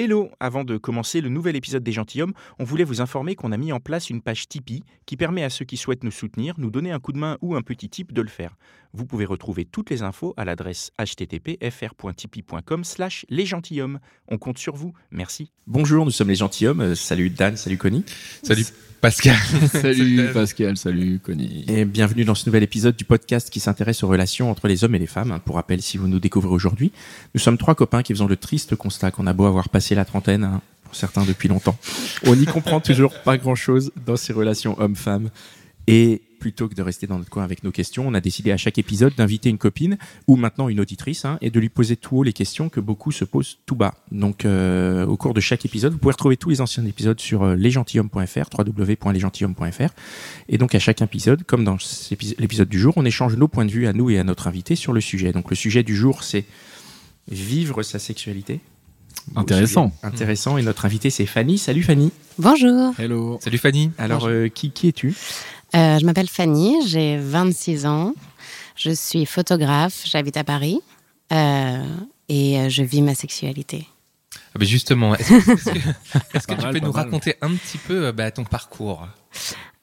Hello Avant de commencer le nouvel épisode des Gentilhommes, on voulait vous informer qu'on a mis en place une page Tipeee qui permet à ceux qui souhaitent nous soutenir, nous donner un coup de main ou un petit tip de le faire. Vous pouvez retrouver toutes les infos à l'adresse http://fr.tipeee.com slash les gentilshommes. On compte sur vous. Merci. Bonjour, nous sommes les Gentilhommes. Euh, salut Dan, salut Connie. Salut Pascal. Salut Pascal, salut Connie. Et bienvenue dans ce nouvel épisode du podcast qui s'intéresse aux relations entre les hommes et les femmes. Pour rappel, si vous nous découvrez aujourd'hui, nous sommes trois copains qui faisons le triste constat qu'on a beau avoir passé la trentaine, hein, pour certains depuis longtemps. On n'y comprend toujours pas grand-chose dans ces relations hommes-femmes. Et plutôt que de rester dans notre coin avec nos questions, on a décidé à chaque épisode d'inviter une copine ou maintenant une auditrice hein, et de lui poser tout haut les questions que beaucoup se posent tout bas. Donc, euh, au cours de chaque épisode, vous pouvez retrouver tous les anciens épisodes sur euh, lesgentilhommes.fr, www.lesgentilhommes.fr. Et donc, à chaque épisode, comme dans l'épisode du jour, on échange nos points de vue à nous et à notre invité sur le sujet. Donc, le sujet du jour, c'est vivre sa sexualité. Intéressant. Intéressant. Et notre invité, c'est Fanny. Salut Fanny. Bonjour, Hello. Salut Fanny. Alors, euh, qui, qui es-tu? Euh, je m'appelle Fanny, j'ai 26 ans, je suis photographe, j'habite à Paris euh, et euh, je vis ma sexualité. Ah bah justement, est-ce que, tu mal, peux nous mal. raconter un petit peu bah, ton parcours?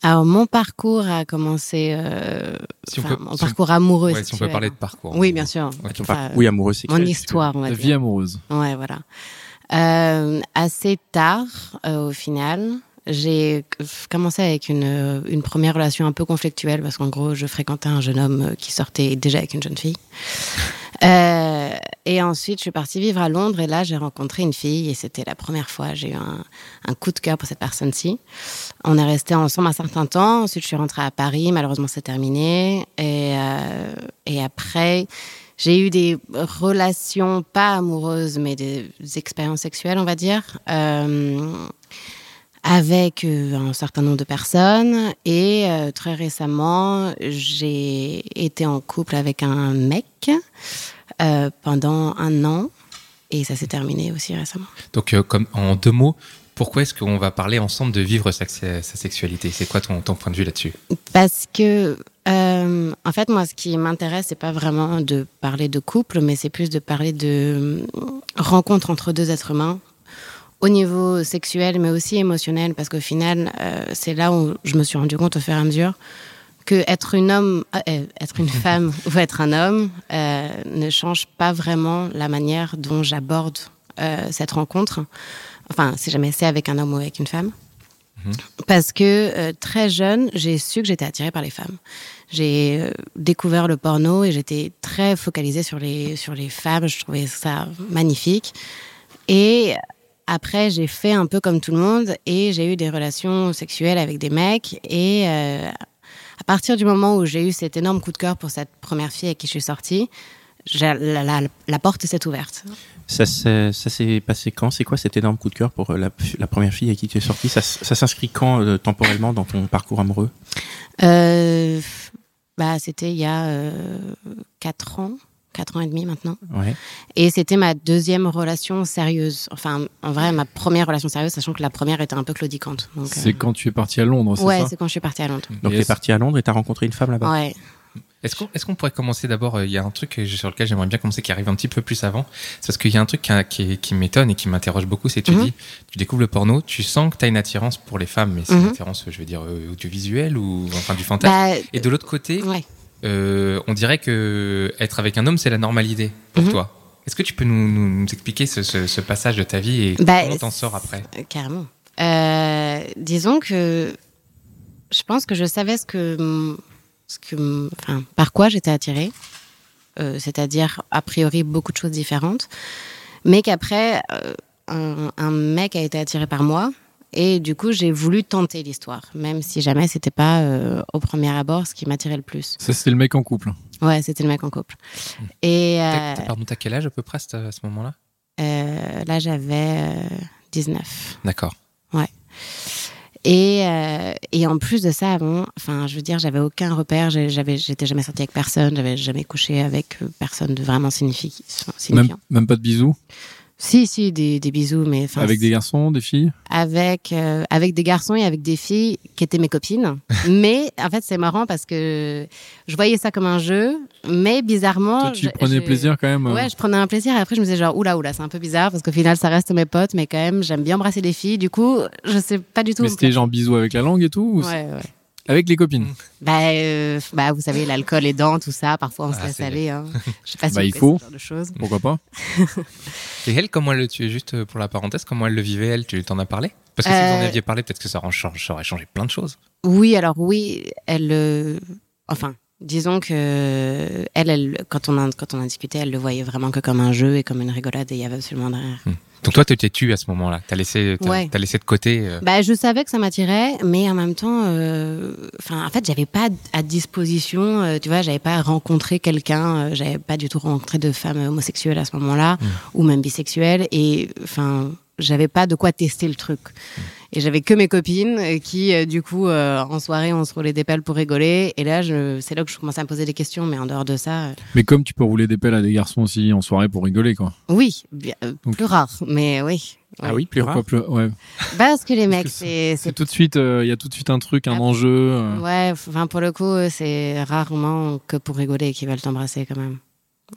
Alors mon parcours a commencé, euh, Si peut- mon si on- parcours amoureux. Ouais, si on peut parler de parcours. Oui, bien sûr. Ouais, Enfin, Oui, amoureux sexuel. Mon histoire, on va dire. vie amoureuse. Ouais, voilà. Euh, assez tard, euh, au final, j'ai commencé avec une, une première relation un peu conflictuelle parce qu'en gros, je fréquentais un jeune homme qui sortait déjà avec une jeune fille. Euh, et ensuite, je suis partie vivre à Londres et là, j'ai rencontré une fille et c'était la première fois. J'ai eu un, un coup de cœur pour cette personne-ci. On est resté ensemble un certain temps. Ensuite, je suis rentrée à Paris. Malheureusement, c'est terminé. Et, euh, et après, j'ai eu des relations pas amoureuses, mais des expériences sexuelles, on va dire, euh, avec euh, un certain nombre de personnes. Et euh, très récemment, j'ai été en couple avec un mec euh, pendant un an. Et ça s'est terminé aussi récemment. Donc, euh, comme en deux mots, pourquoi est-ce qu'on va parler ensemble de vivre sa, sa sexualité? C'est quoi ton, ton point de vue là-dessus? Parce que, euh, en fait, moi, ce qui m'intéresse, c'est pas vraiment de parler de couple, mais c'est plus de parler de rencontre entre deux êtres humains au niveau sexuel, mais aussi émotionnel, parce qu'au final, euh, c'est là où je me suis rendu compte au fur et à mesure que être une homme, euh, être une femme ou être un homme euh, ne change pas vraiment la manière dont j'aborde euh, cette rencontre. Enfin, si jamais c'est avec un homme ou avec une femme. Parce que euh, très jeune, j'ai su que j'étais attirée par les femmes. J'ai euh, découvert le porno et j'étais très focalisée sur les, sur les femmes. Je trouvais ça magnifique. Et après, j'ai fait un peu comme tout le monde et j'ai eu des relations sexuelles avec des mecs. Et euh, à partir du moment où j'ai eu cet énorme coup de cœur pour cette première fille avec qui je suis sortie, la, la, la porte s'est ouverte. Ça, s'est- ça s'est passé quand? C'est quoi cet énorme coup de cœur pour euh, la, la première fille avec qui tu es sorti Ça, s'inscrit quand euh, temporellement dans ton parcours amoureux? Euh, bah, c'était il y a euh, 4 ans, 4 ans et demi maintenant. Ouais. Et c'était ma deuxième relation sérieuse. Enfin, en vrai, ma première relation sérieuse, sachant que la première était un peu claudicante. C'est euh, quand tu es parti à Londres, c'est Ouais, ça c'est quand je suis partie à Londres. Donc tu es est-ce- parti à Londres et tu as rencontré une femme là-bas Ouais. Est-ce qu'on est-ce qu'on pourrait commencer d'abord euh, Il y a un truc que j'ai- sur lequel j'aimerais bien commencer qui arrive un petit peu plus avant. C'est parce qu'il y a un truc qui, qui, qui m'étonne et qui m'interroge beaucoup. C'est tu Mhm. dis, tu découvres le porno, tu sens que tu as une attirance pour les femmes, mais c'est une Mhm. attirance, je veux dire, euh, audiovisuelle ou enfin du fantasme. Bah, Et de l'autre côté, ouais. Euh, on dirait que être avec un homme, c'est la normalité pour Mhm. toi. Est-ce que tu peux nous, nous- nous expliquer ce, ce- ce passage de ta vie et Bah, comment t'en sors après? Euh, Carrément. Euh, disons que je pense que je savais ce que, ce que, enfin, par quoi j'étais attirée, Euh, c'est-à-dire a priori beaucoup de choses différentes, mais qu'après un, un mec a été attiré par moi Et du coup, j'ai voulu tenter l'histoire, même si jamais c'était pas euh, au premier abord ce qui m'attirait le plus. Ça, c'était le mec en couple. Ouais, c'était le mec en couple. Et euh, t'as- Pardon, t'as quel âge à peu près à ce moment-là? euh, là, j'avais euh, 19. D'accord. Et, euh, et en plus de ça, avant, enfin, je veux dire, j'avais aucun repère, j'avais, j'étais jamais sortie avec personne, j'avais jamais couché avec personne de vraiment signifi- Même, signifiant. même pas de bisous? Si, si, des, des bisous, mais Avec des garçons, des filles? avec euh, avec des garçons et avec des filles qui étaient mes copines. mais en fait, c'est marrant parce que je voyais ça comme un jeu, mais bizarrement, Toi, tu je- prenais je- plaisir quand même. euh, Ouais, je prenais un plaisir et après je me disais genre oula oula, c'est un peu bizarre parce qu'au final ça reste mes potes, mais quand même j'aime bien embrasser des filles. Du coup, je sais pas du tout. Mais c'était genre bisous avec la langue et tout ou Ouais, ouais. Avec les copines. Bah, euh, bah, vous savez, l'alcool aidant, tout ça, parfois on se Ah, laisse c'est- aller. Hein. Je sais pas si Bah, il faut. ce genre de choses. Pourquoi pas Et elle, comment elle le tuait Juste pour la parenthèse, comment elle le vivait, elle? Tu t'en as parlé? Parce que si vous en Euh, aviez parlé, peut-être que ça aurait changé plein de choses. Oui, alors oui, elle. euh, enfin, disons que elle, elle, quand on a quand on a discuté, elle le voyait vraiment que comme un jeu et comme une rigolade et il y avait absolument rien. Donc toi, tu t'es tu à ce moment-là. T'as laissé, Ouais. t'as laissé de côté. euh, Bah, je savais que ça m'attirait, mais en même temps, euh, enfin, en fait, j'avais pas à disposition, euh, tu vois, j'avais pas rencontré quelqu'un, euh, j'avais pas du tout rencontré de femmes homosexuelles à ce moment-là, ou même bisexuelles, et enfin, j'avais pas de quoi tester le truc. Et j'avais que mes copines euh, qui, euh, du coup, euh, en soirée, on se roulait des pelles pour rigoler. Et là, je, c'est là que je commençais à me poser des questions, mais en dehors de ça, euh, Mais comme tu peux rouler des pelles à des garçons aussi en soirée pour rigoler, quoi. oui, bien- euh, Donc- plus rare, mais oui. Ah oui, plus rare. Plus- Ouais. Parce que les mecs, c'est, tout de suite, euh, il y a tout de suite un truc, un Ah. enjeu. euh. Ouais, enfin pour le coup, c'est rarement que pour rigoler qu'ils veulent t'embrasser quand même.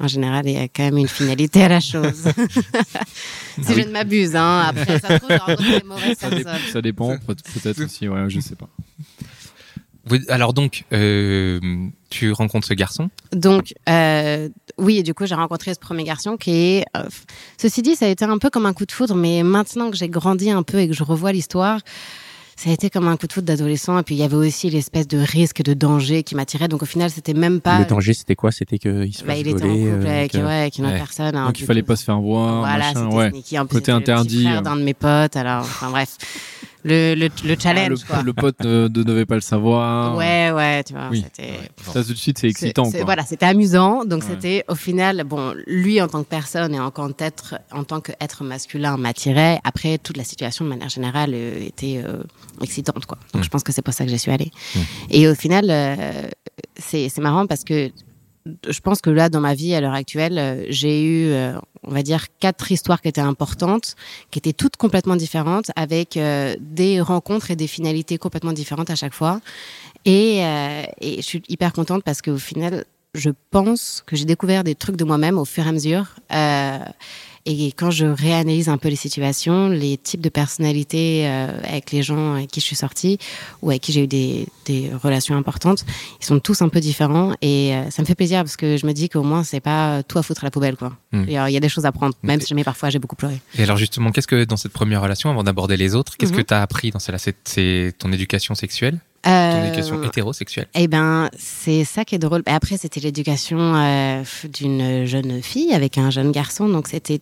En général, il y a quand même une finalité à la chose. si je ne m'abuse, hein. Après, ça se trouve, Ça, dé- personnes. ça dépend, peut- peut-être aussi, ouais, je sais pas. oui, Alors donc, euh, tu rencontres ce garçon? Donc, euh, oui, et du coup, j'ai rencontré ce premier garçon qui est. euh, ceci dit, ça a été un peu comme un coup de foudre, mais maintenant que j'ai grandi un peu et que je revois l'histoire, ça a été comme un coup de foudre d'adolescent. Et puis, il y avait aussi l'espèce de risque, de danger qui m'attirait. Donc, au final, c'était même pas. Le danger, c'était quoi? C'était qu'il se Bah, fasse il était en voler, couple euh, avec, que- ouais, avec une ouais. personne. un Donc il fallait tout- pas se faire voir, Voilà, c'était ouais. sneaky. En plus, Côté c'était le petit interdit, frère euh. d'un de mes potes. Alors, enfin bref, le, le, le Ah, challenge, quoi. le, le pote ne, ne devait pas le savoir. Ouais, ouais, tu vois, Oui. c'était. Ça tout de suite c'est excitant quoi. Voilà, c'était amusant. Donc Ouais. c'était au final, bon, lui en tant que personne et en tant qu'être, en tant qu'être masculin m'attirait. Après, toute la situation de manière générale euh, était euh, excitante, quoi. Donc Mm. je pense que c'est pour ça que j'y suis allée. Mm. Et au final, euh, c'est c'est marrant parce que je pense que là, dans ma vie à l'heure actuelle, euh, j'ai eu, euh, on va dire, quatre histoires qui étaient importantes, qui étaient toutes complètement différentes, avec euh, des rencontres et des finalités complètement différentes à chaque fois. Et, je suis hyper contente parce qu'au final, je pense que j'ai découvert des trucs de moi-même au fur et à mesure. Et quand je réanalyse un peu les situations, les types de personnalités euh, avec les gens avec qui je suis sortie ou avec qui j'ai eu des, des relations importantes, ils sont tous un peu différents et euh, ça me fait plaisir parce que je me dis qu'au moins c'est pas tout à foutre à la poubelle quoi. Mm. Il y a- des choses à prendre, même si jamais parfois j'ai beaucoup pleuré. Et alors justement, qu'est-ce que dans cette première relation, avant d'aborder les autres, qu'est-ce Mhm. que tu as appris dans celle-là? C'est ton éducation sexuelle, ton Euh, hétérosexuelle. Eh ben, c'est ça qui est drôle. Et Après, c'était l'éducation euh, d'une jeune fille avec un jeune garçon, donc c'était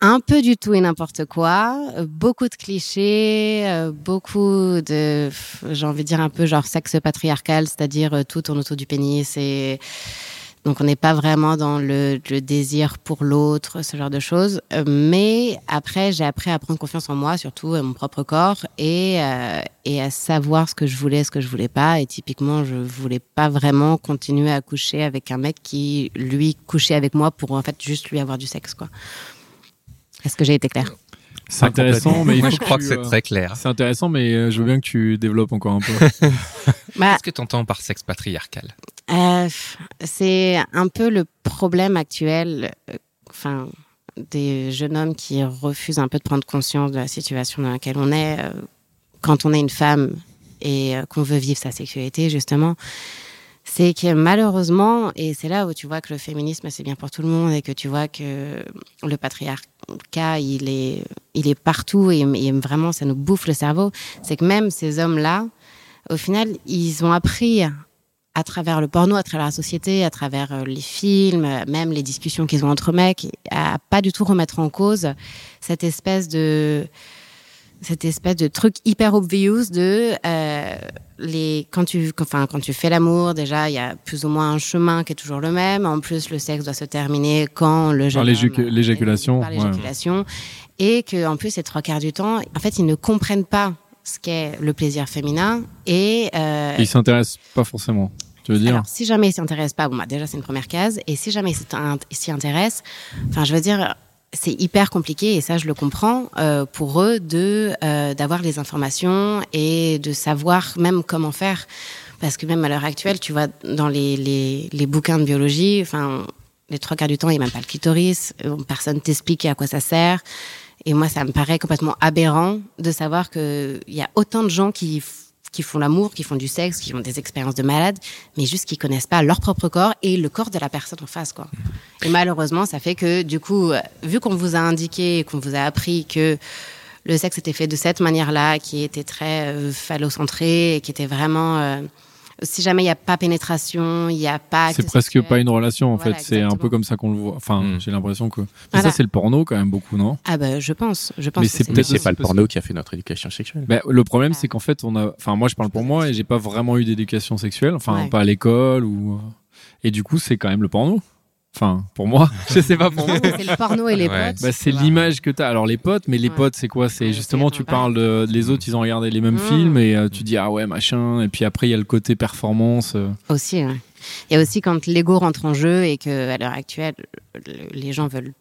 un peu du tout et n'importe quoi, beaucoup de clichés, euh, beaucoup de, j'ai envie de dire un peu genre sexe patriarcal, c'est-à-dire tout tourne autour du pénis et donc on n'est pas vraiment dans le, le désir pour l'autre, ce genre de choses. Euh, Mais après, j'ai appris à prendre confiance en moi, surtout à mon propre corps, et, euh, et à savoir ce que je voulais, ce que je voulais pas. Et typiquement, je voulais pas vraiment continuer à coucher avec un mec qui, lui, couchait avec moi pour en fait juste lui avoir du sexe, quoi. Est-ce que j'ai été claire? C'est intéressant, mais il Moi, je crois que, c'est euh, très clair. C'est intéressant, mais euh, je veux bien que tu développes encore un peu. bah, Qu'est-ce que tu entends par sexe patriarcal? Euh, c'est un peu le problème actuel, euh, enfin, des jeunes hommes qui refusent un peu de prendre conscience de la situation dans laquelle on est euh, quand on est une femme et euh, qu'on veut vivre sa sexualité, justement. C'est que malheureusement, et c'est là où tu vois que le féminisme c'est bien pour tout le monde et que tu vois que le patriarcat il est, il est partout et, et vraiment ça nous bouffe le cerveau, c'est que même ces hommes-là, au final, ils ont appris à travers le porno, à travers la société, à travers euh, les films, même les discussions qu'ils ont entre mecs, à pas du tout remettre en cause cette espèce de cette espèce de truc hyper obvious de euh, les quand tu enfin quand tu fais l'amour déjà il y a plus ou moins un chemin qui est toujours le même en plus le sexe doit se terminer quand le Par l'éjaculation, ouais. et que en plus ces trois quarts du temps en fait ils ne comprennent pas ce qu'est le plaisir féminin et euh, Ils s'intéressent pas forcément. Tu veux dire alors, si jamais ils s'y intéressent pas, bon, bah, déjà, c'est une première case. Et si jamais ils s'y intéressent, enfin, je veux dire, c'est hyper compliqué, et ça, je le comprends, euh, pour eux, de, euh, d'avoir les informations et de savoir même comment faire. Parce que même à l'heure actuelle, tu vois, dans les, les, les bouquins de biologie, enfin, les trois quarts du temps, il n'y a même pas le clitoris, euh, personne t'explique à quoi ça sert. Et moi, ça me paraît complètement aberrant de savoir qu'il y a autant de gens qui, qui font l'amour, qui font du sexe, qui ont des expériences de malades, mais juste qui connaissent pas leur propre corps et le corps de la personne en face, quoi. Et malheureusement, ça fait que, du coup, euh, vu qu'on vous a indiqué, qu'on vous a appris que le sexe était fait de cette manière-là, qui était très euh, phallocentré, qui était vraiment... euh, si jamais il n'y a pas pénétration, il n'y a pas... C'est presque sexuel. pas une relation en Voilà, fait. C'est un peu comme ça qu'on le voit. Enfin, Mm. j'ai l'impression que. Mais Voilà. ça, c'est le porno quand même beaucoup, non? Ah bah, je pense. Je pense Mais que c'est peut-être c'est pas le porno qui a fait notre éducation sexuelle. Ben, le problème, c'est qu'en fait, on a. Enfin, moi, je parle pour moi et j'ai pas vraiment eu d'éducation sexuelle. Enfin, Ouais. pas à l'école ou. Et du coup, c'est quand même le porno. Enfin, pour moi, je sais pas pour moi. c'est le porno et les Ouais. potes. Bah, c'est tu l'image que tu as. Alors, les potes, mais les Ouais. potes, c'est quoi? C'est justement, tu parles de. Les autres, ils ont regardé les mêmes Mm. films et euh, tu dis, ah ouais, machin. Et puis après, il y a le côté performance. euh. Aussi, ouais. Il y a aussi quand l'ego rentre en jeu et que à l'heure actuelle, le- les gens veulent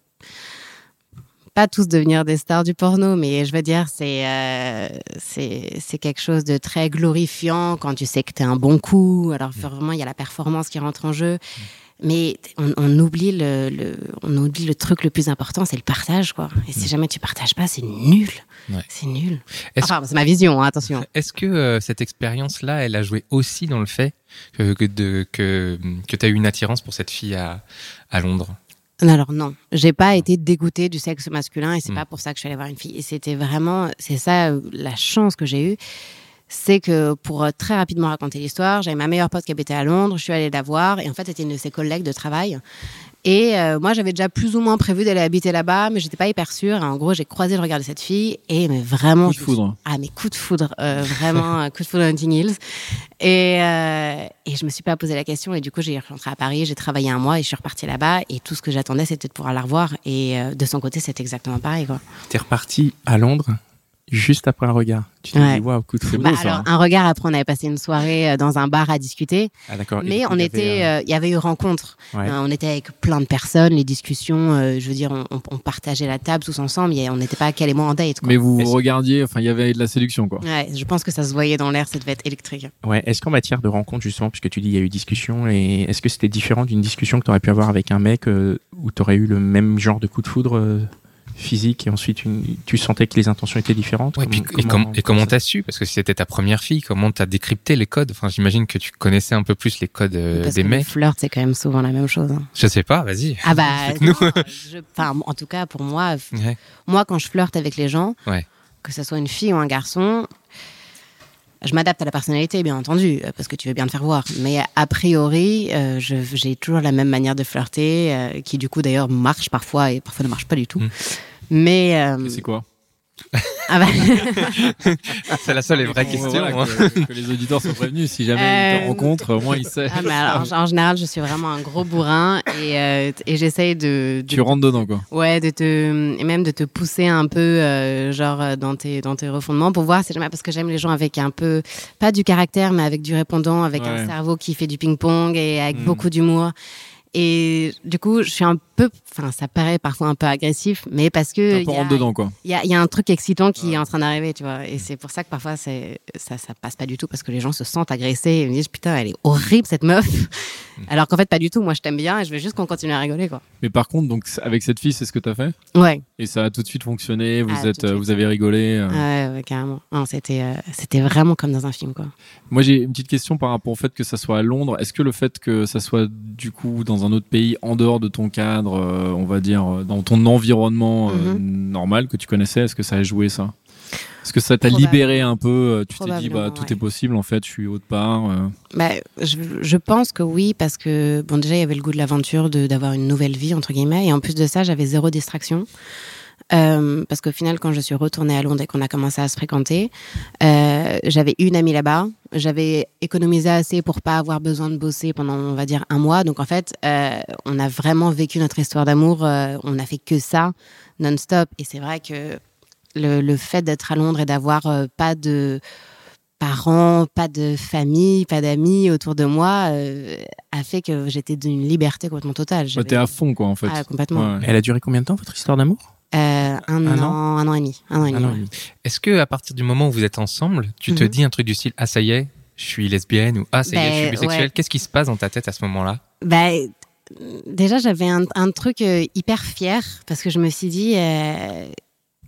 pas tous devenir des stars du porno, mais je veux dire, c'est euh, c'est c'est quelque chose de très glorifiant quand tu sais que t'es un bon coup. Alors vraiment, il y a la performance qui rentre en jeu. Mais on, on oublie le, le- on oublie le truc le plus important, c'est le partage, quoi. Et si jamais tu partages pas, c'est nul. Ouais. C'est nul. Enfin, c'est ma vision, hein, attention. Est-ce que euh, cette expérience-là, elle a joué aussi dans le fait que, que, de, que, que tu as eu une attirance pour cette fille à, à Londres? Alors non, j'ai pas été dégoûtée du sexe masculin et c'est Mm. pas pour ça que je suis allée voir une fille. Et c'était vraiment, c'est ça euh, la chance que j'ai eue, c'est que pour euh, très rapidement raconter l'histoire, j'avais ma meilleure pote qui habitait à Londres, je suis allée la voir et en fait c'était une de ses collègues de travail. Et euh, moi j'avais déjà plus ou moins prévu d'aller habiter là-bas, mais j'étais pas hyper sûre. Et en gros j'ai croisé le regard de cette fille et mais vraiment Coup de suis- foudre. ah mais coup de foudre, euh, vraiment coup de foudre à Hunting Hills. Et, euh, et je me suis pas posé la question et du coup j'ai rentré à Paris, j'ai travaillé un mois et je suis repartie là-bas et tout ce que j'attendais c'était de pouvoir la revoir et euh, de son côté c'est exactement pareil quoi. T'es reparti à Londres? Juste après un regard. Tu t'es Ouais. dit, waouh, coup de foudre. Bah, alors hein. un regard après on avait passé une soirée euh, dans un bar à discuter, Ah, mais coup, on il y était, avait, euh, euh, il y avait eu rencontre. Ouais. Euh, on était avec plein de personnes, les discussions, euh, je veux dire on, on- on partageait la table tous ensemble, et on n'était pas qu'elle et moi en date. Quoi. Mais vous regardiez, enfin, il y avait de la séduction, quoi. Ouais, je pense que ça se voyait dans l'air, ça devait être électrique. Ouais. Est-ce qu'en matière de rencontre, justement, puisque tu dis il y a eu discussion, et est-ce que c'était différent d'une discussion que tu aurais pu avoir avec un mec euh, où tu aurais eu le même genre de coup de foudre euh, physique et ensuite une- tu sentais que les intentions étaient différentes Ouais, Comment- puis, et, com- et comment t'as su? Parce que si c'était ta première fille, comment t'as décrypté les codes? Enfin, j'imagine que tu connaissais un peu plus les codes euh, Parce des que le mecs. flirt c'est quand même souvent la même chose. hein. Je sais pas, vas-y. Ah bah, non, je- en tout cas pour moi, Ouais. moi quand je flirte avec les gens, Ouais. que ce soit une fille ou un garçon, je m'adapte à la personnalité bien entendu, euh, parce que tu veux bien te faire voir. Mais a priori, euh, j'ai toujours la même manière de flirter, euh, qui du coup d'ailleurs marche parfois et parfois ne marche pas du tout. Mm. Mais euh, C'est quoi? Ah bah, C'est la seule et vraie Bon, question. voilà, hein. que, que les auditeurs soient prévenus. Si jamais ils te Euh, rencontrent, au moins ils savent. ah, alors, en, général, je suis vraiment un gros bourrin et, euh, et j'essaye de, de Tu rentres dedans, quoi. Ouais, de te et même de te pousser un peu, euh, genre euh, dans tes dans tes refondements pour voir si jamais parce que j'aime les gens avec un peu pas du caractère mais avec du répondant, avec Ouais. un cerveau qui fait du ping pong et avec Mm. beaucoup d'humour. Et du coup, je suis un peu, enfin, ça paraît parfois un peu agressif, mais parce que Un il peu y a- rentre dedans, quoi. il y a, il y a un truc excitant qui Ouais. est en train d'arriver, tu vois. Et c'est pour ça que parfois ça ça passe pas du tout parce que les gens se sentent agressés et me disent putain elle est horrible cette meuf. Alors qu'en fait pas du tout. Moi je t'aime bien et je veux juste qu'on continue à rigoler quoi. Mais par contre, donc, avec cette fille, c'est ce que t'as fait? Ouais. Et ça a tout de suite fonctionné. Vous, Ah, tout êtes, euh, vous avez rigolé. euh. Ouais, ouais, carrément. C'était, euh, c'était vraiment comme dans un film, quoi. Moi, j'ai une petite question par rapport au fait que ça soit à Londres. Est-ce que le fait que ça soit du coup dans un autre pays, en dehors de ton cadre, euh, on va dire, euh, dans ton environnement euh, Mhm. normal que tu connaissais, est-ce que ça a joué ça? Est-ce que ça t'a libéré un peu Tu t'es dit, bah, tout ouais. est possible, en fait, je suis autre part. Bah, je, je pense que oui, parce que, bon, déjà, il y avait le goût de l'aventure, d'avoir une nouvelle vie, entre guillemets. Et en plus de ça, j'avais zéro distraction. Euh, parce qu'au final, quand je suis retournée à Londres et qu'on a commencé à se fréquenter, euh, j'avais une amie là-bas. J'avais économisé assez pour pas avoir besoin de bosser pendant, on va dire, un mois. Donc en fait, euh, on a vraiment vécu notre histoire d'amour. Euh, on a fait que ça non-stop. Et c'est vrai que le, le fait d'être à Londres et d'avoir euh, pas de parents, pas de famille, pas d'amis autour de moi, euh, a fait que j'étais d'une liberté complètement totale. T'es à fond, quoi, en fait. Ah, complètement. Ouais. Elle a duré combien de temps votre histoire d'amour? Euh, un, Un an, un an et demi. Un an et demi. Un an et ouais. demi. Est-ce que à partir du moment où vous êtes ensemble, tu te Mhm. dis un truc du style ah ça y est, je suis lesbienne ou ah ça y est, je suis Ben, bisexuelle ouais. Qu'est-ce qui se passe dans ta tête à ce moment-là? Bah, déjà, j'avais un, un truc euh, hyper fier parce que je me suis dit. euh,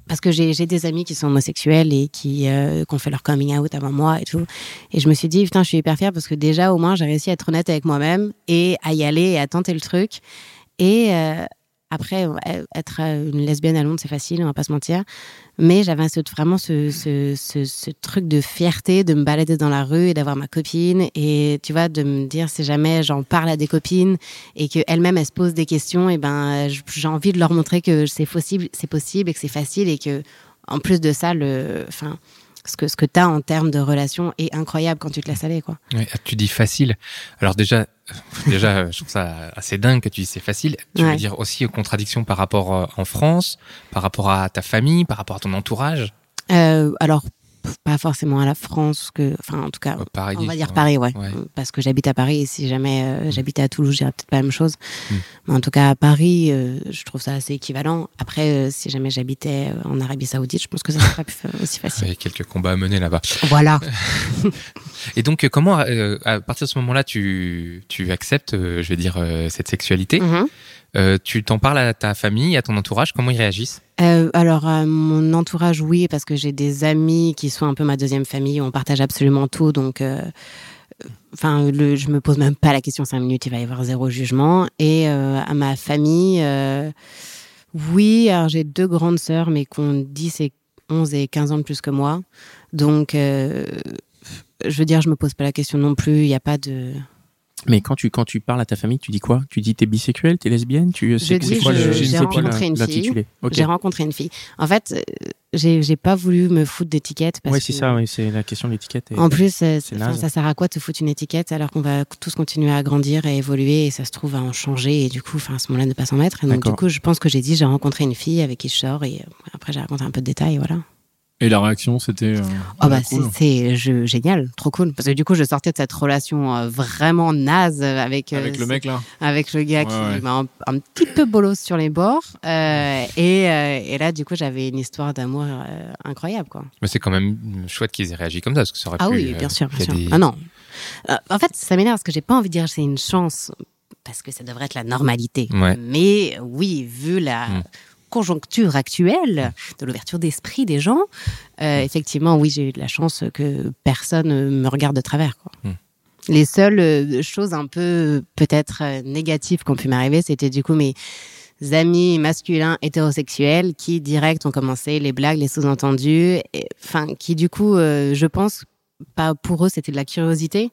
parce que j'ai j'ai des amis qui sont homosexuels et qui, euh, qui ont fait leur coming out avant moi et tout. Et je me suis dit, putain, je suis hyper fière parce que déjà, au moins, j'ai réussi à être honnête avec moi-même et à y aller et à tenter le truc. Et euh, après, euh, être euh, une lesbienne à Londres, c'est facile, on va pas se mentir. Mais j'avais vraiment ce, truc de fierté de me balader dans la rue et d'avoir ma copine. Et tu vois, de me dire, si jamais j'en parle à des copines et qu'elles-mêmes, elles se posent des questions, et ben, j- j'ai envie de leur montrer que c'est possible, c'est possible et que c'est facile et que, en plus de ça, enfin, ce que, ce que tu as en termes de relation est incroyable quand tu te laisses aller, quoi. Tu dis facile. Alors déjà, déjà, je trouve ça assez dingue que tu dis c'est facile. Tu veux dire aussi aux contradictions par rapport euh, en France, par rapport à ta famille, par rapport à ton entourage? Euh, alors, pas forcément à la France, que, enfin, en tout cas, Euh, Paris. On va dire. Paris, ouais. Ouais. Parce que j'habite à Paris et si jamais euh, j'habitais à Toulouse, je dirais peut-être pas la même chose. Mm. Mais en tout cas, à Paris, euh, je trouve ça assez équivalent. Après, euh, si jamais j'habitais euh, en Arabie Saoudite, je pense que ça serait pas plus aussi facile. Il y a quelques combats à mener là-bas. Voilà. Et donc, euh, comment, euh, à partir de ce moment-là, tu, tu acceptes, euh, je vais dire, euh, cette sexualité? Mhm. Euh, Tu t'en parles à ta famille, à ton entourage Comment ils réagissent? Euh, alors, euh, mon entourage, oui, parce que j'ai des amis qui sont un peu ma deuxième famille. On partage absolument tout. Donc, euh, enfin, je me pose même pas la question cinq minutes. Il va y avoir zéro jugement. Et à ma famille, oui, alors j'ai deux grandes sœurs, mais ont 10 et 11 et 15 ans de plus que moi. Donc, je veux dire, je me pose pas la question non plus. Il n'y a pas de. Mais quand tu, quand tu parles à ta famille, tu dis quoi? Tu dis t'es bisexuelle, t'es lesbienne? Tu, je- le- j'ai rencontré une fille. J'ai rencontré une fille. En fait, euh, j'ai j'ai pas voulu me foutre d'étiquette. Ouais, c'est ça, ouais, c'est la question de l'étiquette. et- En plus, euh, ça sert à quoi de te foutre une étiquette alors qu'on va tous continuer à grandir et évoluer et ça se trouve à en changer et du coup, à ce moment-là, ne pas s'en mettre. Et donc, du coup, je pense que j'ai dit, j'ai rencontré une fille avec qui je sors et euh, après, j'ai raconté un peu de détails, voilà. Et la réaction, c'était. euh, Oh, bah, cool. c'est génial, trop cool. Parce que du coup, je sortais de cette relation euh, vraiment naze avec, euh, Avec le mec, là. avec le gars Ouais, qui ouais. m'a un, un petit peu bolos sur les bords. euh, et, euh, et là, du coup, j'avais une histoire d'amour euh, incroyable, quoi. Mais c'est quand même chouette qu'ils aient réagi comme ça, parce que ça aurait Ah pu, oui, bien sûr, bien sûr. des- Ah non. Euh, en fait, ça m'énerve parce que j'ai pas envie de dire que c'est une chance parce que ça devrait être la normalité. Ouais. Mais oui, vu la Mm. Conjoncture actuelle de l'ouverture d'esprit des gens, euh, effectivement, oui, j'ai eu de la chance que personne me regarde de travers. Quoi. Les seules euh, choses un peu peut-être euh, négatives qui ont pu m'arriver, c'était du coup mes amis masculins hétérosexuels qui direct ont commencé les blagues, les sous-entendus, enfin qui du coup, euh, je pense, pas pour eux c'était de la curiosité,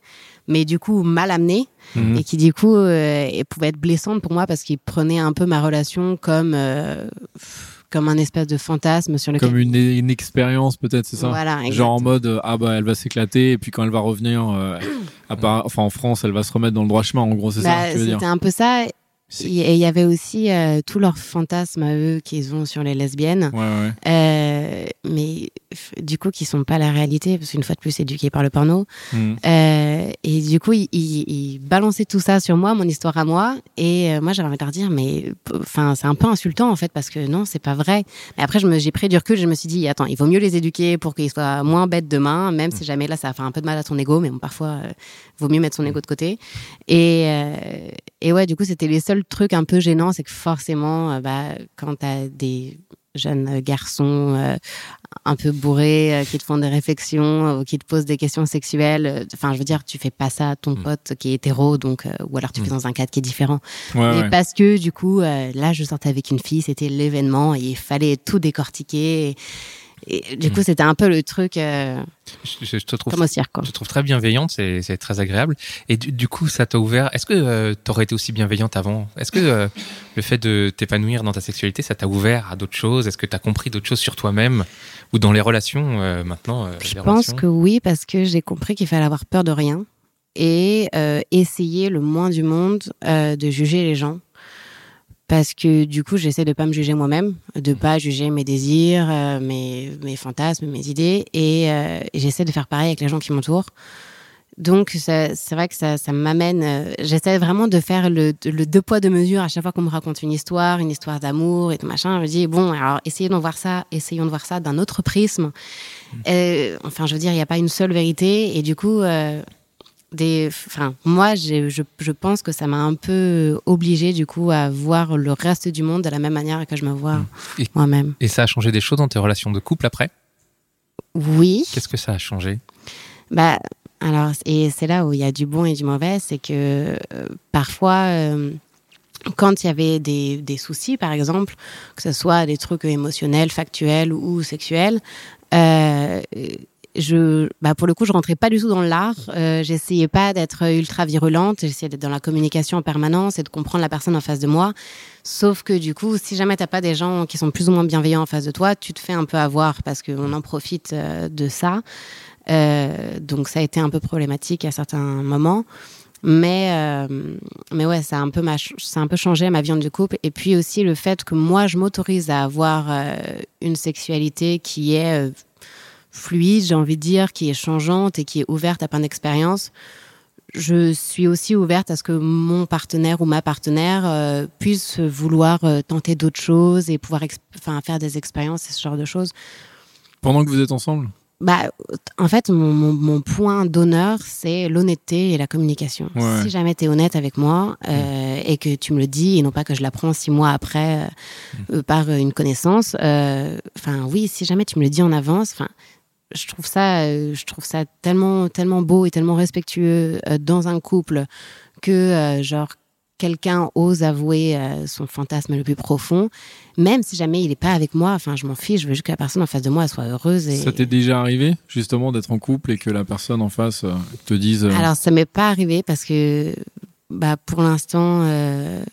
mais du coup mal amené. Mhm. et qui du coup euh, pouvait être blessante pour moi parce qu'ils prenaient un peu ma relation comme euh, comme un espèce de fantasme sur lequel Comme une, une expérience, peut-être, c'est ça? Voilà Genre en mode, euh, ah bah elle va s'éclater, et puis quand elle va revenir, euh, à part, enfin en France, elle va se remettre dans le droit chemin, en gros, c'est ça Bah, que tu veux dire? c'était un peu ça et il y avait aussi euh, tous leurs fantasmes à eux qu'ils ont sur les lesbiennes Ouais, ouais. euh, mais du coup qui sont pas la réalité parce qu'une fois de plus éduqués par le porno Mhm. Euh, et du coup, il, il, il balançait tout ça sur moi, mon histoire à moi. Et moi, j'avais envie de leur dire, mais enfin, c'est un peu insultant en fait, parce que non, c'est pas vrai. Mais après, j'ai pris du recul, je me suis dit, attends, il vaut mieux les éduquer pour qu'ils soient moins bêtes demain, même si jamais là, ça va faire un peu de mal à ton ego, mais bon, parfois, euh, vaut mieux mettre son ego de côté. Et, et ouais, du coup, c'était les seuls trucs un peu gênants, c'est que forcément, euh, bah, quand t'as des jeunes garçons euh, un peu bourrés euh, qui te font des réflexions ou qui te posent des questions sexuelles. Enfin, je veux dire, tu fais pas ça à ton Mm. pote qui est hétéro, donc euh, ou alors tu fais Mm. dans un cadre qui est différent. Ouais, Mais ouais. parce que du coup, là, je sortais avec une fille, c'était l'événement et il fallait tout décortiquer. Et, Et du coup, c'était un peu le truc euh, Je, te trouve comme au cirque, quoi. Je te trouve très bienveillante, c'est très agréable. Et du, du coup, ça t'a ouvert. Est-ce que tu t'aurais été aussi bienveillante avant? Est-ce que euh, le fait de t'épanouir dans ta sexualité, ça t'a ouvert à d'autres choses? Est-ce que t'as compris d'autres choses sur toi-même ou dans les relations euh, maintenant euh, Je pense relations? que oui, parce que j'ai compris qu'il fallait avoir peur de rien et euh, essayer le moins du monde euh, de juger les gens. Parce que du coup, j'essaie de pas me juger moi-même, de pas juger mes désirs, euh, mes, mes fantasmes, mes idées, et, euh, et j'essaie de faire pareil avec les gens qui m'entourent. Donc, c'est vrai que ça, ça m'amène. euh, j'essaie vraiment de faire le, le deux poids deux mesures à chaque fois qu'on me raconte une histoire, une histoire d'amour et tout machin. Je me dis bon, alors essayons de voir ça, essayons de voir ça d'un autre prisme. Euh, enfin, je veux dire, il n'y a pas une seule vérité. Et du coup, des, enfin, moi, je, je pense que ça m'a un peu obligée, du coup, à voir le reste du monde de la même manière que je me vois Et- moi-même. Et ça a changé des choses dans tes relations de couple après? Oui. Qu'est-ce que ça a changé? Bah, alors, et c'est là où il y a du bon et du mauvais, c'est que euh, parfois, euh, quand il y avait des, des soucis, par exemple, que ce soit des trucs émotionnels, factuels ou sexuels, euh, je, bah pour le coup, je rentrais pas du tout dans l'art. Euh, j'essayais pas d'être ultra virulente. J'essayais d'être dans la communication en permanence et de comprendre la personne en face de moi. Sauf que du coup, si jamais t'as pas des gens qui sont plus ou moins bienveillants en face de toi, tu te fais un peu avoir parce qu'on en profite euh, de ça. Euh, donc ça a été un peu problématique à certains moments. Mais, euh, mais ouais, ça a, un peu changé ma viande du couple. Et puis aussi le fait que moi, je m'autorise à avoir une sexualité qui est fluide, j'ai envie de dire, qui est changeante et qui est ouverte à plein d'expériences. Je suis aussi ouverte à ce que mon partenaire ou ma partenaire euh, puisse vouloir euh, tenter d'autres choses et pouvoir faire des expériences et ce genre de choses. Pendant que vous êtes ensemble? Bah, en fait, mon, mon, mon point d'honneur, c'est l'honnêteté et la communication. Ouais. Si jamais tu es honnête avec moi euh, et que tu me le dis, et non pas que je l'apprends six mois après euh, euh, par une connaissance, euh, enfin oui, si jamais tu me le dis en avance, enfin, je trouve ça, euh, je trouve ça tellement, tellement beau et tellement respectueux euh, dans un couple que euh, genre quelqu'un ose avouer son fantasme le plus profond, même si jamais il n'est pas avec moi. Enfin, je m'en fiche. Je veux juste que la personne en face de moi elle soit heureuse. Et... Ça t'est déjà arrivé, justement, d'être en couple et que la personne en face te dise. Alors, ça m'est pas arrivé parce que, bah, pour l'instant, euh,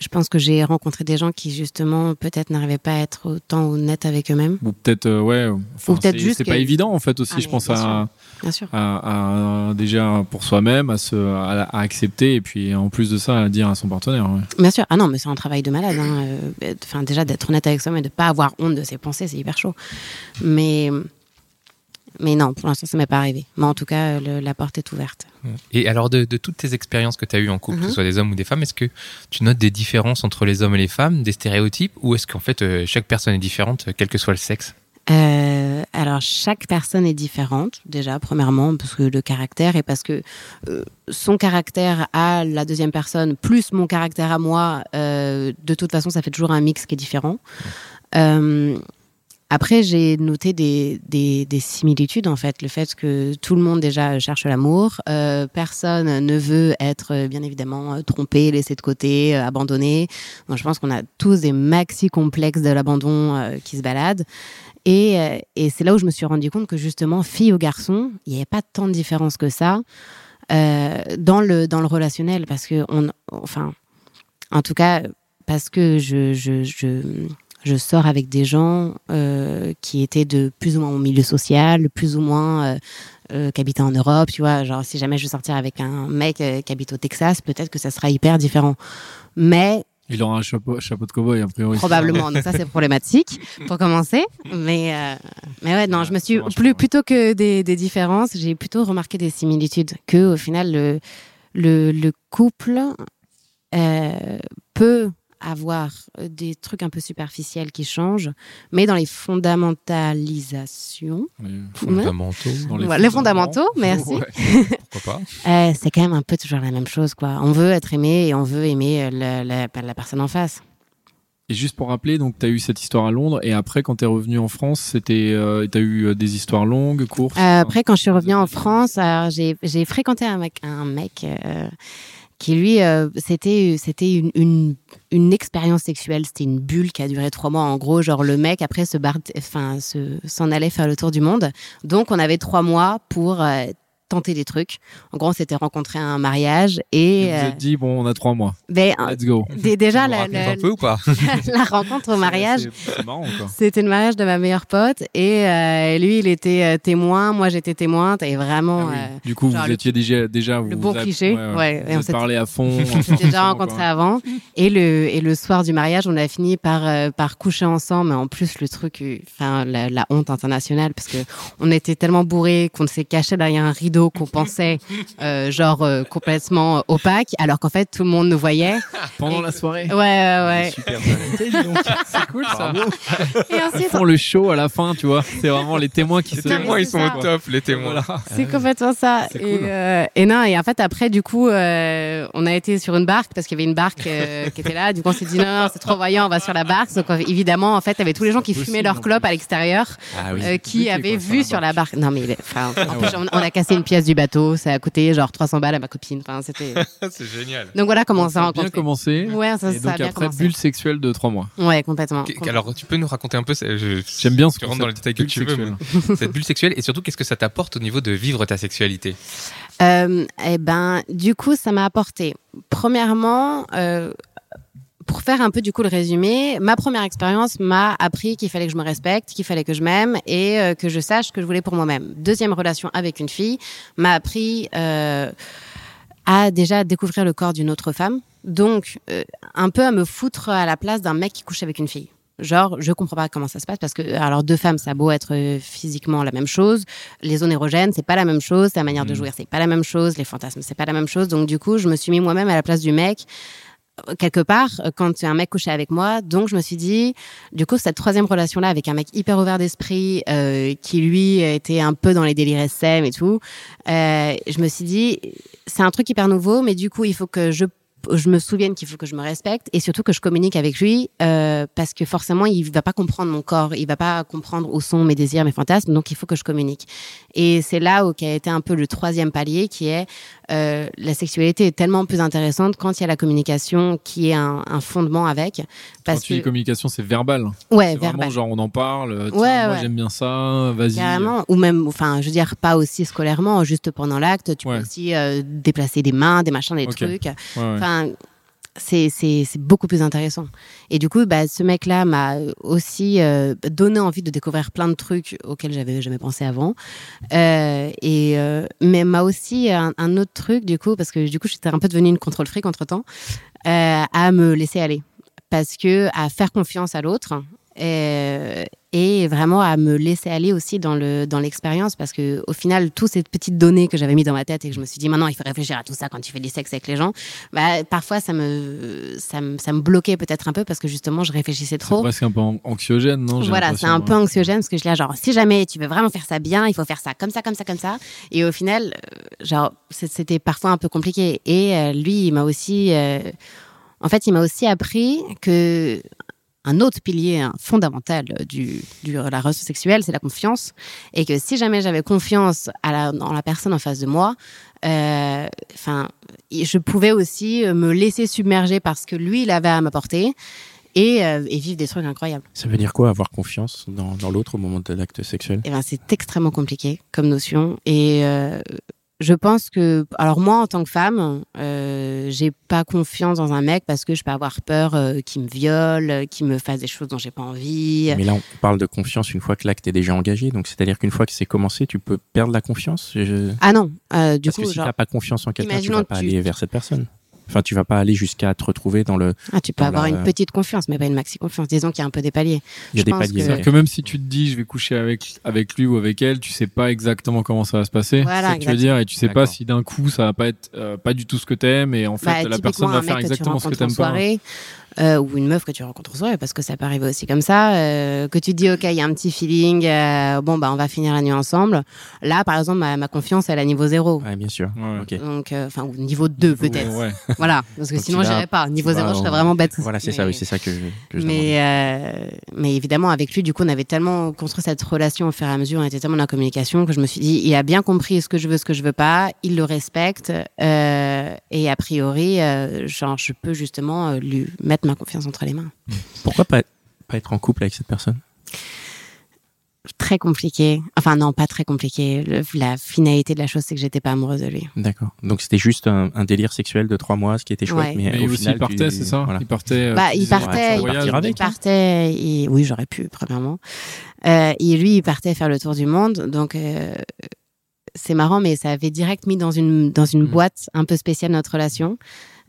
je pense que j'ai rencontré des gens qui, justement, peut-être n'arrivaient pas à être autant honnêtes avec eux-mêmes. Ou peut-être, euh, ouais. enfin, Ou peut-être juste C'est pas évident, en fait, aussi, Ah, je pense, bien à, Bien sûr. à, à- déjà pour soi-même, à, se, à, à accepter, et puis en plus de ça, à dire à son partenaire. ouais. Bien sûr. Ah non, mais c'est un travail de malade. hein. Euh, Enfin, déjà, d'être honnête avec soi-même et de pas avoir honte de ses pensées, c'est hyper chaud. Mais, mais non, pour l'instant, ça m'est pas arrivé. Mais en tout cas, le- la porte est ouverte. Et alors, de, de toutes tes expériences que tu as eues en couple, que Mhm. ce soit des hommes ou des femmes, est-ce que tu notes des différences entre les hommes et les femmes, des stéréotypes, ou est-ce qu'en fait, euh, chaque personne est différente, euh, quel que soit le sexe? Euh, alors chaque personne est différente déjà premièrement parce que le caractère et parce que euh, son caractère à la deuxième personne plus mon caractère à moi euh, de toute façon ça fait toujours un mix qui est différent. Euh, après j'ai noté des, des, des similitudes en fait. Le fait que tout le monde déjà cherche l'amour. Euh, personne ne veut être euh, bien évidemment euh, trompé laissé de côté euh, abandonné. Donc je pense qu'on a tous des maxi complexes de l'abandon euh, qui se baladent. Et, et c'est là où je me suis rendu compte que justement, fille ou garçon, il n'y avait pas tant de différence que ça dans, le, dans le relationnel. Parce que, on, enfin, en tout cas, parce que je, je, je, je sors avec des gens euh, qui étaient de plus ou moins au milieu social, plus ou moins euh, euh, qui habitaient en Europe, tu vois. Genre, si jamais je veux sortir avec un mec euh, qui habite au Texas, peut-être que ça sera hyper différent. Mais Il aura un chapeau, chapeau de cow-boy, a priori. Probablement, donc ça c'est problématique pour commencer. Mais, mais ouais, non, je me suis plus plutôt que des, des différences, j'ai plutôt remarqué des similitudes. Que au final, le, le, le couple peut avoir des trucs un peu superficiels qui changent, mais dans les fondamentalisations, Les- Fondamentaux, dans Ouais, les fondamentaux, merci. Ouais. pourquoi pas euh, c'est quand même un peu toujours la même chose. quoi. On veut être aimé et on veut aimer euh, la, la- la personne en face. Et juste pour rappeler, donc tu as eu cette histoire à Londres, et après, quand tu es revenu en France, c'était, euh, tu as eu euh, des histoires longues, courtes Euh, après, quand je suis revenue en France, j'ai fréquenté un mec, un mec euh, qui lui, euh, c'était c'était une, une, une expérience sexuelle, c'était une bulle qui a duré trois mois. En gros, genre le mec après se bar... enfin se s'en allait faire le tour du monde. Donc on avait trois mois pour euh, tenter des trucs. En gros, on s'était rencontré à un mariage et, Et vous euh, êtes dit, bon, on a trois mois. ben, Let's go. dé- déjà la, un peu ou pas la rencontre au mariage, c'était le mariage de ma meilleure pote et euh, lui, il était euh, témoin, moi j'étais témoin. Et vraiment, Ah oui. euh, Du coup, vous le- étiez déjà, déjà vous le bon cliché, ouais, ouais. ouais, Vous et on s'était- parlé à fond. on s'était déjà rencontrés avant. Et le, et le soir du mariage, on a fini par, euh, par coucher ensemble. Mais en plus, le truc, euh, enfin, la, la honte internationale, parce que on était tellement bourrés qu'on s'est caché derrière un rideau qu'on pensait, euh, genre, euh, complètement opaque, alors qu'en fait, tout le monde nous voyait. Pendant Et- la soirée. Ouais, ouais, ouais. Super. C'est cool ça. Et Ils ensuite, font le show à la fin, tu vois. C'est vraiment les témoins qui Les se. témoins, ils sont ça. au top, les témoins. Voilà. C'est complètement ça. C'est et, cool. euh, et non, et en fait, après, du coup, euh, on a été sur une barque parce qu'il y avait une barque euh, qui était là. Du coup, on s'est dit non, non, c'est trop voyant, on va sur la barque. Donc, évidemment, en fait, il y avait tous les gens qui fumaient leur clope plus. à l'extérieur, Ah oui. euh, qui avaient vu sur la barque. Non, mais enfin, en plus, on, on a cassé une pièce du bateau. Ça a coûté genre 300 balles à ma copine. Enfin, c'était. c'est génial. Donc voilà comment Ça a bien commencé. Ouais, ça, Et ça a donc bien après, commencé. bulle sexuelle de trois mois. Ouais, complètement. Qu- Alors, tu peux nous raconter un peu je- J'aime bien ce Tu rentres dans les détails que tu veux. mais- Cette bulle sexuelle et surtout, qu'est-ce que ça t'apporte au niveau de vivre ta sexualité? Euh, eh ben, du coup, ça m'a apporté. Premièrement, euh, pour faire un peu du coup le résumé, ma première expérience m'a appris qu'il fallait que je me respecte, qu'il fallait que je m'aime et euh, que je sache ce que je voulais pour moi-même. Deuxième relation avec une fille m'a appris euh, à déjà découvrir le corps d'une autre femme, donc euh, un peu à me foutre à la place d'un mec qui couche avec une fille. Genre, je comprends pas comment ça se passe parce que, alors, deux femmes, ça a beau être physiquement la même chose. Les zones érogènes, c'est pas la même chose. La manière de jouir, c'est pas la même chose. Les fantasmes, c'est pas la même chose. Donc, du coup, je me suis mis moi-même à la place du mec quelque part euh, quand un mec couchait avec moi. Donc, je me suis dit, du coup, cette troisième relation-là avec un mec hyper ouvert d'esprit, euh, qui lui était un peu dans les délires SM et tout, euh, je me suis dit, c'est un truc hyper nouveau, mais du coup, il faut que je je me souvienne qu'il faut que je me respecte et surtout que je communique avec lui euh, parce que forcément il va pas comprendre mon corps, il va pas comprendre où sont mes désirs, mes fantasmes, donc il faut que je communique. Et c'est là où a été un peu le troisième palier qui est euh, la sexualité est tellement plus intéressante quand il y a la communication qui est un, un fondement avec. Quand Parce tu dis que communication, c'est verbal. ouais, vraiment verbal. genre on en parle. Tiens, Ouais, moi ouais. j'aime bien ça. Vas-y. Carrément, ou même, enfin, je veux dire, pas aussi scolairement, juste pendant l'acte, tu Ouais. peux aussi euh, déplacer des mains, des machins, des trucs. Enfin, c'est beaucoup plus intéressant. Et du coup, bah, ce mec-là m'a aussi euh, donné envie de découvrir plein de trucs auxquels j'avais jamais pensé avant. Euh, et euh, mais m'a aussi un, autre truc du coup parce que du coup j'étais un peu devenue une contrôle fric entre temps à me laisser aller parce que à faire confiance à l'autre et vraiment à me laisser aller aussi dans le dans l'expérience parce que au final toutes ces petites données que j'avais mis dans ma tête et que je me suis dit maintenant il faut réfléchir à tout ça quand tu fais du sexe avec les gens bah parfois ça me ça me, ça me bloquait peut-être un peu parce que justement je réfléchissais C'est trop presque un peu an- anxiogène, non? J'ai voilà, c'est un peu anxiogène parce que je dis là, genre, si jamais tu veux vraiment faire ça bien, il faut faire ça comme ça, comme ça, comme ça. Et au final, euh, genre, c'est- c'était parfois un peu compliqué. Et euh, lui, il m'a aussi, euh, en fait, il m'a aussi appris que un autre pilier hein, fondamental du, du la relation sexuelle, c'est la confiance. Et que si jamais j'avais confiance à la, dans la personne en face de moi, euh, enfin, je pouvais aussi me laisser submerger parce que lui, il avait à m'apporter. Et, euh, et vivre des trucs incroyables. Ça veut dire quoi avoir confiance dans, dans l'autre au moment de l'acte sexuel? Eh ben, c'est extrêmement compliqué comme notion. Et euh, je pense que, alors moi, en tant que femme, euh, j'ai pas confiance dans un mec parce que je peux avoir peur euh, qu'il me viole, qu'il me fasse des choses dont j'ai pas envie. Mais là, on parle de confiance une fois que l'acte est déjà engagé. Donc, c'est-à-dire qu'une fois que c'est commencé, tu peux perdre la confiance? Je- Ah non, euh, du Parce coup, que si genre, t'as pas confiance en quelqu'un, tu vas pas tu- aller vers cette personne. Enfin, tu vas pas aller jusqu'à te retrouver dans le. ah, tu peux avoir la- une petite confiance, mais pas une maxi confiance. Disons qu'il y a un peu des paliers. Il y a Je des pense paliers. que- C'est-à-dire que même si tu te dis je vais coucher avec avec lui ou avec elle, tu sais pas exactement comment ça va se passer. Voilà, c'est ce que tu veux dire et tu sais pas si d'un coup ça va pas être euh, pas du tout ce que t'aimes et en fait Bah, la personne va faire exactement ce que t'aimes pas. soirée, euh, ou une meuf que tu rencontres en soirée, parce que ça peut arriver aussi comme ça, euh, que tu te dis, OK, il y a un petit feeling, euh, bon, bah, on va finir la nuit ensemble. Là, par exemple, ma, ma confiance, elle est à niveau zéro. Ouais, bien sûr. Ouais. Ok. Donc, euh, enfin, ou niveau 2 peut-être. Ouais. Voilà, parce que Donc, sinon, j'irais pas. Niveau tu 0, vas je serais en- vraiment bête. Voilà, c'est ça, oui, c'est ça que, que je mais, euh, mais évidemment, avec lui, du coup, on avait tellement construit cette relation au fur et à mesure, on était tellement en communication que je me suis dit, il a bien compris ce que je veux, ce que je veux pas, il le respecte, euh, et a priori, euh, genre, je peux justement euh, lui mettre ma confiance entre les mains. Pourquoi pas, pas être en couple avec cette personne? Très compliqué. Enfin, non, pas très compliqué. Le- la finalité de la chose, c'est que j'étais pas amoureuse de lui. D'accord. Donc c'était juste un, un délire sexuel de trois mois, ce qui était chouette, Ouais. mais, Mais au aussi, final, il partait, tu- c'est ça? voilà. Il partait. euh, Bah, il disais, partait, avec. il partait, il- oui, j'aurais pu, premièrement. Euh, et lui, il partait faire le tour du monde. Donc, euh, c'est marrant, mais ça avait direct mis dans une, dans une Mhm. boîte un peu spéciale notre relation.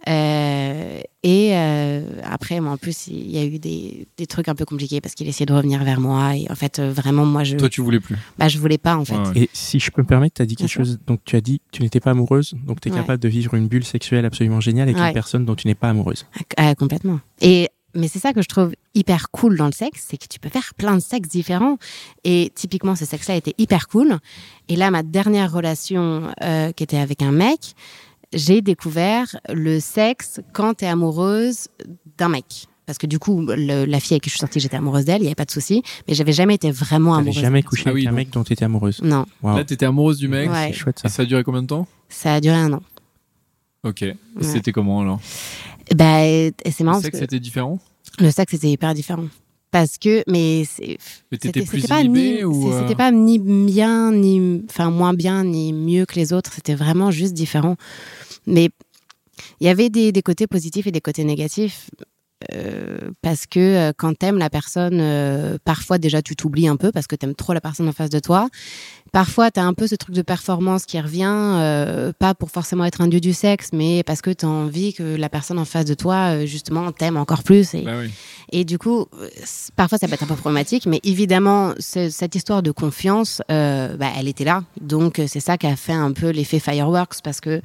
Euh, et euh, après, moi, en plus, il y a eu des, des trucs un peu compliqués parce qu'il essayait de revenir vers moi. Et en fait, euh, vraiment, moi, je, Toi, tu voulais plus. bah, je voulais pas, en fait. Ouais. Et si je peux me permettre, tu as dit Bien quelque sûr. chose, donc tu as dit tu n'étais pas amoureuse, donc tu es Ouais. capable de vivre une bulle sexuelle absolument géniale avec Ouais. une personne dont tu n'es pas amoureuse. Ah, complètement. Et mais c'est ça que je trouve hyper cool dans le sexe, c'est que tu peux faire plein de sexes différents. Et typiquement, ce sexe-là était hyper cool. Et là, ma dernière relation euh, qui était avec un mec, j'ai découvert le sexe quand tu es amoureuse d'un mec. Parce que du coup, le- la fille avec qui je suis sortie, j'étais amoureuse d'elle, il n'y avait pas de souci. Mais j'avais jamais été vraiment Tu amoureuse. jamais de la couché Ah avec oui, un mec dont tu étais amoureuse. Non, Waouh. Là, t'étais amoureuse du mec. Ouais. C'est chouette Et ça. ça a duré combien de temps ça a duré un an. Ok. C'était comment alors bah, c'est Le marrant parce sexe, que c'était différent le sexe était hyper différent. Parce que, mais C'était pas ni, ou euh, c'était pas ni bien ni enfin moins bien ni mieux que les autres. C'était vraiment juste différent. Mais il y avait des, des côtés positifs et des côtés négatifs. euh, parce que euh, quand t'aimes la personne, euh, parfois déjà tu t'oublies un peu parce que t'aimes trop la personne en face de toi. Parfois t'as un peu ce truc de performance qui revient, euh, pas pour forcément être un dieu du sexe, mais parce que t'as envie que la personne en face de toi, euh, justement, t'aime encore plus. Et, Bah oui. et du coup, euh, parfois ça peut être un peu problématique, mais évidemment, ce- cette histoire de confiance, euh, bah, elle était là. Donc c'est ça qui a fait un peu l'effet fireworks, parce que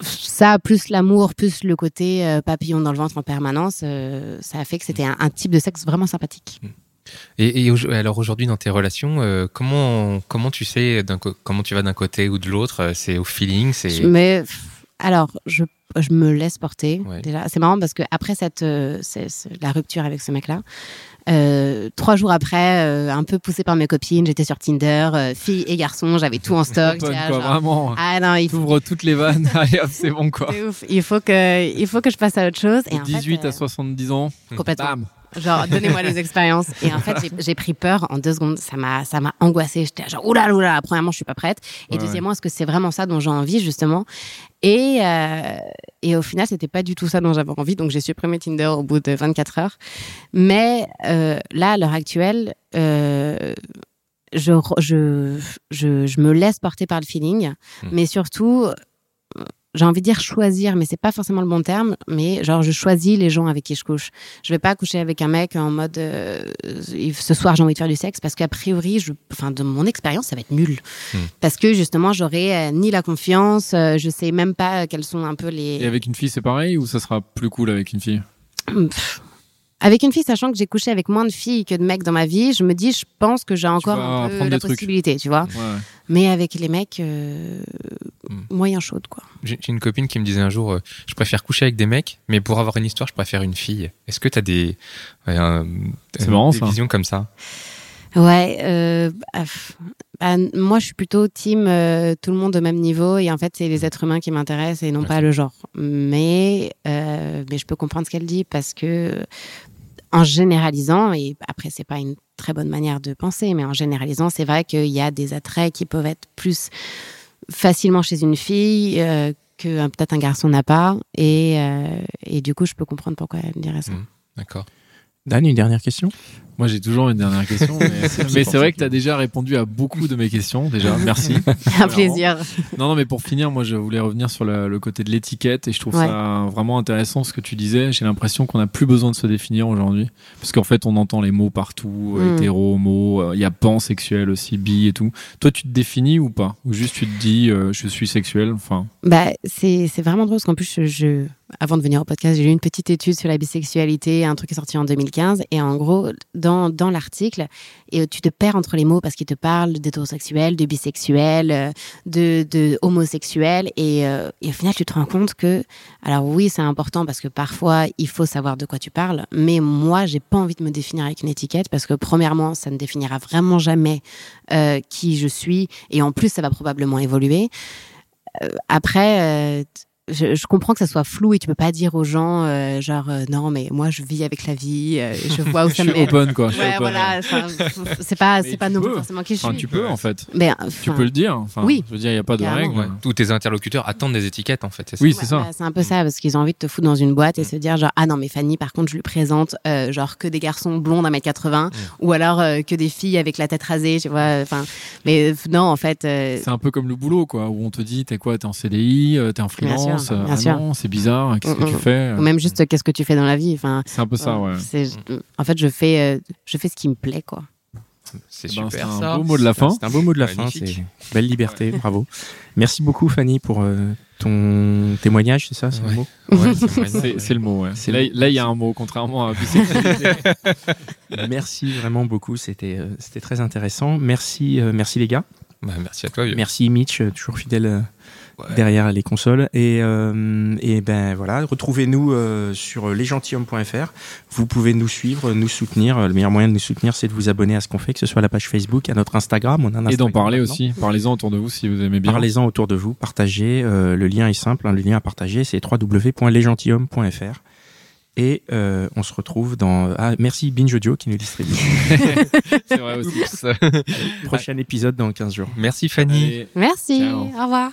ça, plus l'amour, plus le côté euh, papillon dans le ventre en permanence, euh, ça a fait que c'était un, un type de sexe vraiment sympathique. Et, alors aujourd'hui dans tes relations, euh, comment comment tu sais comment tu vas d'un côté ou de l'autre euh, C'est au feeling, c'est Mais alors, je, je me laisse porter. Ouais. Déjà, c'est marrant parce que après cette, euh, c'est- c'est la rupture avec ce mec-là, euh, trois jours après, euh, un peu poussée par mes copines, j'étais sur Tinder, euh, filles et garçons, j'avais tout en stock. Antoine, là, quoi, genre, vraiment. ah non, il faut, toutes les vannes. Allez hop, c'est bon quoi. c'est ouf. Il faut que, il faut que je passe à autre chose. Et De en fait, 18 à 70 ans. complètement. Bam. Genre, donnez-moi les expériences. Et en fait, j'ai- pris peur en deux secondes. Ça m'a, ça m'a angoissée. J'étais genre, oula, oula. Premièrement, je suis pas prête. Et Ouais, deuxièmement, est-ce que c'est vraiment ça dont j'ai envie, justement? Et, euh, et au final, c'était pas du tout ça dont j'avais envie. Donc, j'ai supprimé Tinder au bout de 24 heures. Mais euh, là, à l'heure actuelle, euh, je, je, je, je me laisse porter par le feeling. Hmm. Mais surtout, j'ai envie de dire choisir, mais c'est pas forcément le bon terme. Mais genre, je choisis les gens avec qui je couche. Je vais pas coucher avec un mec en mode euh, ce soir j'ai envie de faire du sexe parce qu'a priori, je, enfin de mon expérience, ça va être nul Hmm. parce que justement j'aurai euh, ni la confiance, euh, je sais même pas quelles sont un peu Et les. avec une fille, c'est pareil ou ça sera plus cool avec une fille? Pff. Avec une fille, sachant que j'ai couché avec moins de filles que de mecs dans ma vie, je me dis, je pense que j'ai encore un peu la trucs. possibilité, tu vois. Ouais. Mais avec les mecs, euh, Hmm. moyen chaude, quoi. J'ai une copine qui me disait un jour, euh, je préfère coucher avec des mecs, mais pour avoir une histoire, je préfère une fille. Est-ce que tu as des, euh, marrant, des visions comme ça? Ouais, euh, bah, pff, bah, moi je suis plutôt team euh, tout le monde au même niveau et en fait c'est les êtres humains qui m'intéressent et non pas le genre. Mais euh, mais je peux comprendre ce qu'elle dit parce que en généralisant et après c'est pas une très bonne manière de penser, mais en généralisant c'est vrai qu'il y a des attraits qui peuvent être plus facilement chez une fille euh, que euh, peut-être un garçon n'a pas et euh, et du coup je peux comprendre pourquoi elle dirait ça. Mm. D'accord. Dan, une dernière question? Moi, j'ai toujours une dernière question, mais, c'est vrai que tu as déjà répondu à beaucoup de mes questions. Déjà, merci. Un plaisir. Non, non, mais pour finir, moi, je voulais revenir sur le, le côté de l'étiquette et je trouve Ouais. ça vraiment intéressant ce que tu disais. J'ai l'impression qu'on n'a plus besoin de se définir aujourd'hui, parce qu'en fait, on entend les mots partout, euh, Mm. hétéro, homo, euh, il y a pansexuel aussi, bi et tout. Toi, tu te définis ou pas? Ou juste tu te dis, euh, je suis sexuel Enfin, Bah, c'est c'est vraiment drôle parce qu'en plus, je, je- avant de venir au podcast, j'ai lu une petite étude sur la bisexualité, un truc qui est sorti en 2015. Et en gros, dans, dans l'article, et tu te perds entre les mots parce qu'ils te parlent d'hétérosexuel, de bisexuel, euh, de, de homosexuel. Et, euh, et au final, tu te rends compte que, alors oui, c'est important parce que parfois, il faut savoir de quoi tu parles. Mais moi, j'ai pas envie de me définir avec une étiquette parce que, premièrement, ça ne définira vraiment jamais euh, qui je suis. Et en plus, ça va probablement évoluer. Euh, après, euh, je, je comprends que ça soit flou et tu peux pas dire aux gens, euh, genre, euh, non, mais moi, je vis avec la vie, euh, je vois où je ça suis me open, quoi. je suis Ouais, open, voilà, c'est pas, c'est pas tu non plus forcément qui je Enfin, suis. tu peux, en fait. Mais, Tu enfin, peux le dire. Enfin, Oui. Je veux dire, il n'y a pas de règle. Ouais. Tous tes interlocuteurs attendent des étiquettes, en fait. c'est ça Oui, Ouais, c'est ça. bah, c'est un peu ça, parce qu'ils ont envie de te foutre dans une boîte et se dire genre, ah non, mais Fanny, par contre, je lui présente euh, genre que des garçons blonds d'un mètre 80 ou alors euh, que des filles avec la tête rasée, tu vois. Enfin, mais euh, non, en fait, euh, C'est un peu comme le boulot, quoi, où on te dit, t'es quoi, t'es en CDI, euh, t'es en freelance, euh, bien ah sûr. non, c'est bizarre, qu'est-ce que Mm, tu mm. fais euh, ou même juste qu'est-ce que tu fais dans la vie. Enfin, C'est un peu ça, ouais. en fait, je fais, euh, je fais ce qui me plaît, quoi. C'est Eh ben, super, c'est un beau mot de la fin. C'est un beau mot de la fin. C'est belle liberté. bravo. Merci beaucoup, Fanny, pour euh, ton témoignage. C'est ça, c'est Ouais. le mot? Ouais, c'est le mot. C'est Là, il y a un mot, contrairement à. Merci vraiment beaucoup. C'était euh, c'était très intéressant. Merci, euh, merci les gars. Bah, merci à toi, vieux. Merci Mitch, euh, toujours fidèle euh, Ouais. derrière les consoles. Et, euh, et ben voilà, retrouvez-nous euh, sur lesgentilhommes.fr. Vous pouvez nous suivre, nous soutenir. Le meilleur moyen de nous soutenir, c'est de vous abonner à ce qu'on fait, que ce soit à la page Facebook, à notre Instagram. On a un Et d'en parler maintenant. aussi. Parlez-en autour de vous si vous aimez bien. Parlez-en autour de vous, partagez. euh, le lien est simple, hein, le lien à partager, c'est www.lesgentilhommes.fr. Et euh, on se retrouve dans. Ah, merci Binge Audio qui nous distribue. C'est vrai aussi. Prochain épisode dans 15 jours. Merci, Fanny. Allez. Merci, Ciao. au revoir.